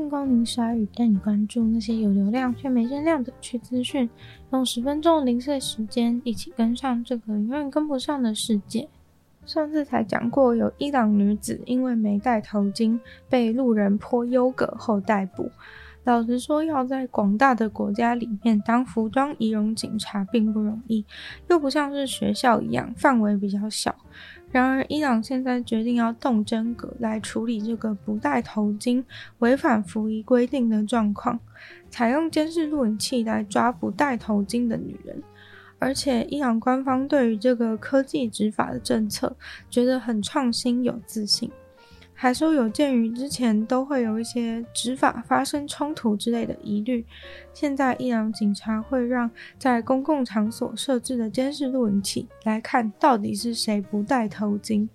迎光临鲨语，带你关注那些有流量却没声量的趣资讯。用十分钟零碎时间，一起跟上这个永远跟不上的世界。上次才讲过，有伊朗女子因为没戴头巾，被路人泼优格后逮捕。老实说，要在广大的国家里面当服装仪容警察并不容易，又不像是学校一样范围比较小。然而，伊朗现在决定要动真格来处理这个不戴头巾违反服役规定的状况，采用监视录影器来抓捕戴头巾的女人。而且，伊朗官方对于这个科技执法的政策觉得很创新、有自信。还说有鉴于之前都会有一些执法发生冲突之类的疑虑，现在伊朗警察会让在公共场所设置的监视录影器来看到底是谁不戴头巾。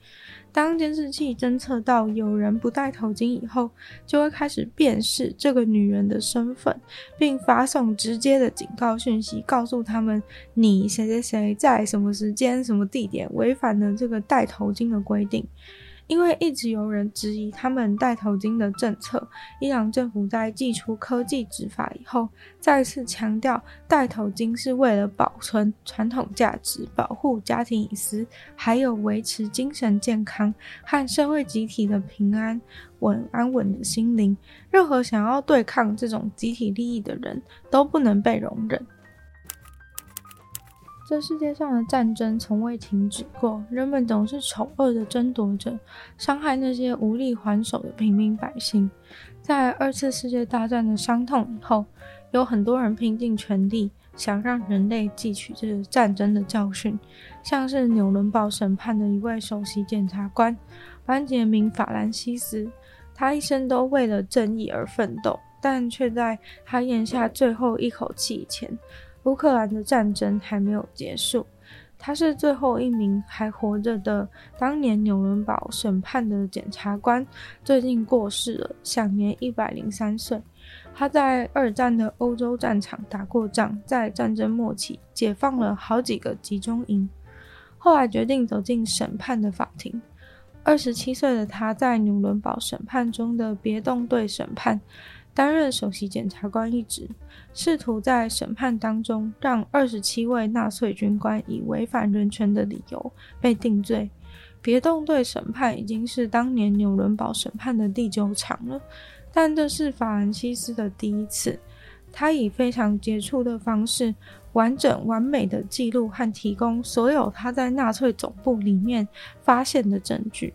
当监视器侦测到有人不戴头巾以后，就会开始辨识这个女人的身份，并发送直接的警告讯息，告诉他们你谁谁谁在什么时间、什么地点违反了这个戴头巾的规定。因为一直有人质疑他们戴头巾的政策，伊朗政府在祭出科技执法以后，再次强调戴头巾是为了保存传统价值、保护家庭隐私，还有维持精神健康和社会集体的平安稳安稳的心灵。任何想要对抗这种集体利益的人都不能被容忍。这世界上的战争从未停止过，人们总是丑恶地争夺着，伤害那些无力还手的平民百姓。在二次世界大战的伤痛以后，有很多人拼尽全力，想让人类汲取这个战争的教训。像是纽伦堡审判的一位首席检察官班杰明·法兰西斯，他一生都为了正义而奋斗，但却在他咽下最后一口气前。乌克兰的战争还没有结束，他是最后一名还活着的当年纽伦堡审判的检察官，最近过世了，享年一百零三岁。他在二战的欧洲战场打过仗，在战争末期解放了好几个集中营，后来决定走进审判的法庭。二十七岁的他在纽伦堡审判中的别动队审判。担任首席检察官一职，试图在审判当中让二十七位纳粹军官以违反人权的理由被定罪。别动队审判已经是当年纽伦堡审判的第九场了，但这是法兰西斯的第一次。他以非常杰出的方式，完整完美的记录和提供所有他在纳粹总部里面发现的证据。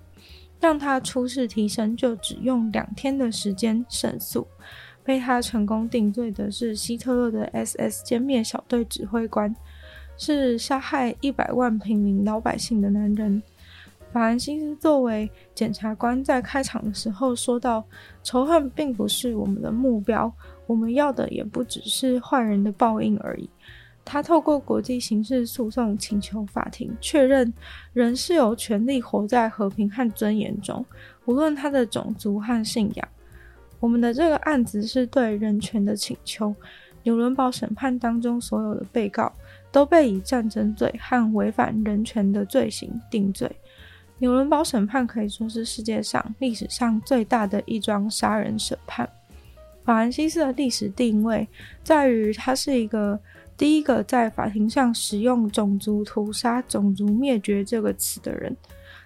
让他初试啼声，就只用两天的时间胜诉。被他成功定罪的是希特勒的 SS 歼灭小队指挥官，是杀害一百万平民老百姓的男人。法兰西斯作为检察官，在开场的时候说道：“仇恨并不是我们的目标，我们要的也不只是坏人的报应而已。”他透过国际刑事诉讼请求法庭确认，人是有权利活在和平和尊严中，无论他的种族和信仰。我们的这个案子是对人权的请求。纽伦堡审判当中所有的被告都被以战争罪和违反人权的罪行定罪。纽伦堡审判可以说是世界上历史上最大的一桩杀人审判。法兰西斯的历史定位在于，他是一个。第一个在法庭上使用“种族屠杀”“种族灭绝”这个词的人，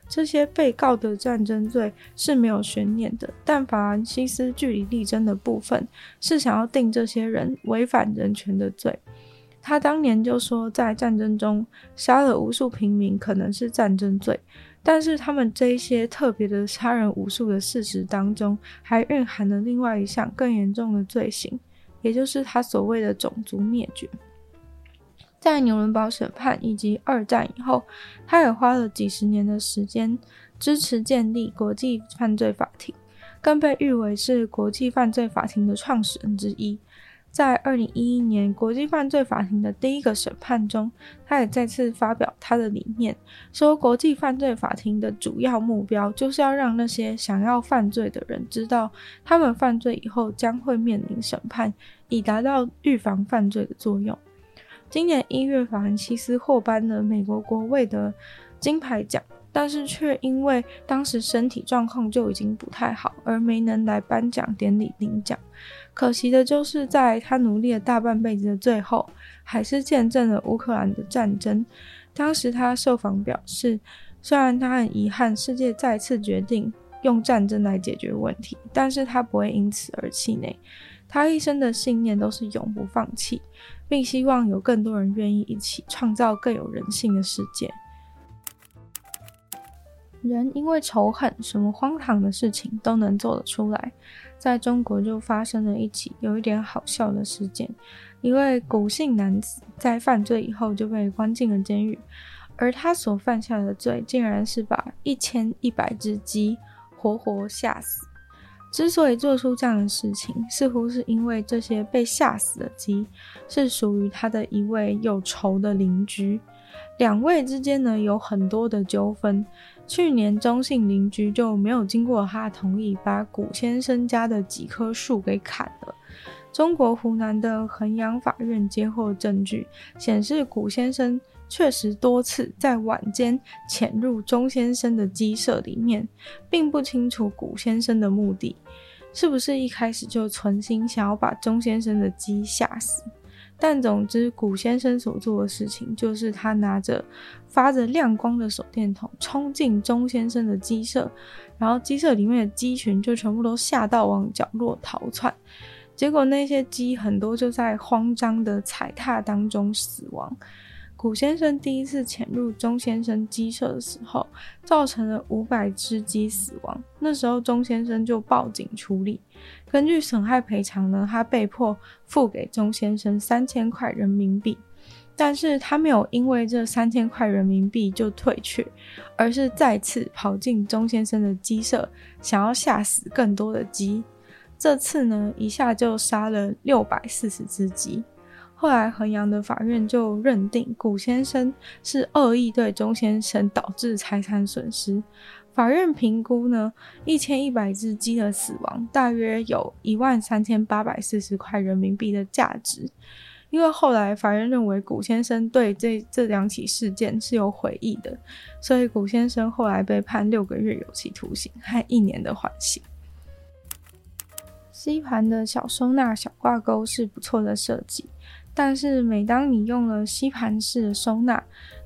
这些被告的战争罪是没有悬念的。但法兰西斯据理力争的部分是想要定这些人违反人权的罪。他当年就说，在战争中杀了无数平民可能是战争罪，但是他们这一些特别的杀人无数的事实当中，还蕴含了另外一项更严重的罪行，也就是他所谓的种族灭绝。在纽伦堡审判以及二战以后，他也花了几十年的时间支持建立国际犯罪法庭，更被誉为是国际犯罪法庭的创始人之一。在二零一一年国际犯罪法庭的第一个审判中，他也再次发表他的理念，说国际犯罪法庭的主要目标就是要让那些想要犯罪的人知道，他们犯罪以后将会面临审判，以达到预防犯罪的作用。今年一月，法兰西斯获颁了美国国卫的金牌奖，但是却因为当时身体状况就已经不太好，而没能来颁奖典礼领奖。可惜的就是，在他努力了大半辈子的最后，还是见证了乌克兰的战争。当时他受访表示，虽然他很遗憾世界再次决定用战争来解决问题，但是他不会因此而气馁。他一生的信念都是永不放弃，并希望有更多人愿意一起创造更有人性的世界。人因为仇恨，什么荒唐的事情都能做得出来。在中国就发生了一起有一点好笑的事件：一位古姓男子在犯罪以后就被关进了监狱，而他所犯下的罪竟然是把一千一百只鸡活活吓死。之所以做出这样的事情，似乎是因为这些被吓死的鸡是属于他的一位有仇的邻居。两位之间呢，有很多的纠纷。去年，钟姓邻居就没有经过他同意，把古先生家的几棵树给砍了。中国湖南的衡阳法院接获证据，显示古先生确实多次在晚间潜入钟先生的鸡舍里面，并不清楚古先生的目的，是不是一开始就存心想要把钟先生的鸡吓死？但总之，古先生所做的事情就是他拿着发着亮光的手电筒冲进钟先生的鸡舍，然后鸡舍里面的鸡群就全部都吓到往角落逃窜，结果那些鸡很多就在慌张的踩踏当中死亡。古先生第一次潜入钟先生鸡舍的时候，造成了五百只鸡死亡。那时候钟先生就报警处理，根据损害赔偿呢，他被迫付给钟先生三千块人民币。但是他没有因为这三千块人民币就退却，而是再次跑进钟先生的鸡舍，想要吓死更多的鸡。这次呢，一下就杀了六百四十只鸡。后来，衡阳的法院就认定古先生是恶意对钟先生导致财产损失。法院评估呢，一千一百只鸡的死亡大约有一万三千八百四十块人民币的价值。因为后来法院认为古先生对这这两起事件是有悔意的，所以古先生后来被判六个月有期徒刑和一年的缓刑。吸盘的小收纳、小挂钩是不错的设计。但是，每当你用了吸盘式的收纳，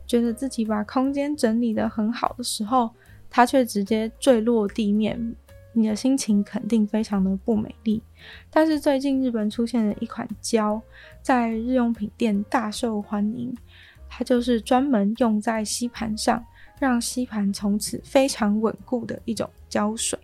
觉得自己把空间整理得很好的时候，它却直接坠落地面，你的心情肯定非常的不美丽。但是最近日本出现了一款胶，在日用品店大受欢迎，它就是专门用在吸盘上，让吸盘从此非常稳固的一种胶水。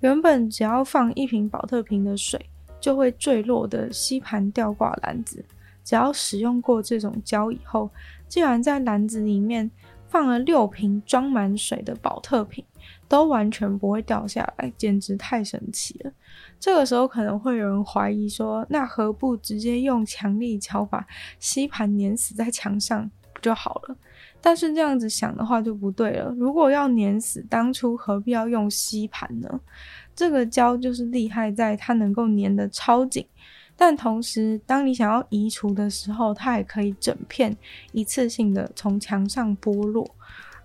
原本只要放一瓶宝特瓶的水就会坠落的吸盘吊挂篮子。只要使用过这种胶以后，竟然在篮子里面放了六瓶装满水的宝特瓶，都完全不会掉下来，简直太神奇了。这个时候可能会有人怀疑说，那何不直接用强力胶把吸盘粘死在墙上不就好了？但是这样子想的话就不对了。如果要粘死，当初何必要用吸盘呢？这个胶就是厉害在它能够粘得超紧。但同时，当你想要移除的时候，它也可以整片一次性的从墙上剥落。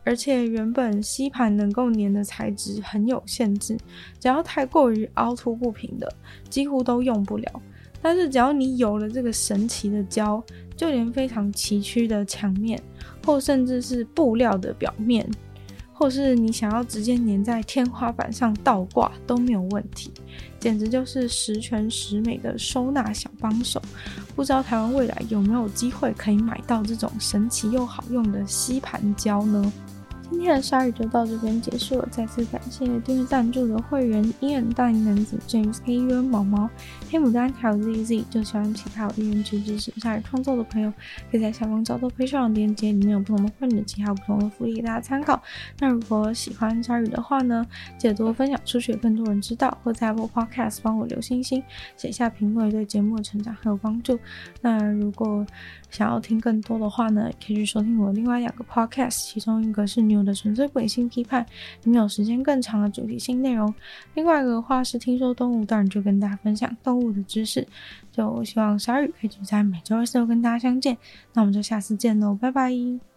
而且，原本吸盘能够粘的材质很有限制，只要太过于凹凸不平的，几乎都用不了。但是，只要你有了这个神奇的胶，就连非常崎岖的墙面，或甚至是布料的表面，或是你想要直接粘在天花板上倒挂都没有问题，简直就是十全十美的收纳小帮手。不知道台湾未来有没有机会可以买到这种神奇又好用的吸盘胶呢？今天的鲨鱼就到这边结束了，再次感谢订阅赞助的会员：Ian、大龄男子、James、K U N、毛毛、黑牡丹，还有 ZZ。就喜欢其他有意愿去支持鲨鱼创作的朋友，可以在下方找到配上的链接，里面有不同的会员的其他不同的福利给大家参考。那如果喜欢鲨鱼的话呢，记得多分享出去，更多人知道，或在播 Podcast 帮我留星星、写下评论，对节目的成长很有帮助。那如果想要听更多的话呢，可以去收听我另外两个 Podcast，其中一个是牛我的纯粹不理性批判，里面有时间更长的主题性内容。另外一个的话是听说动物，当然就跟大家分享动物的知识。就希望鲨鱼可以在每周二、四、都跟大家相见。那我们就下次见喽，拜拜。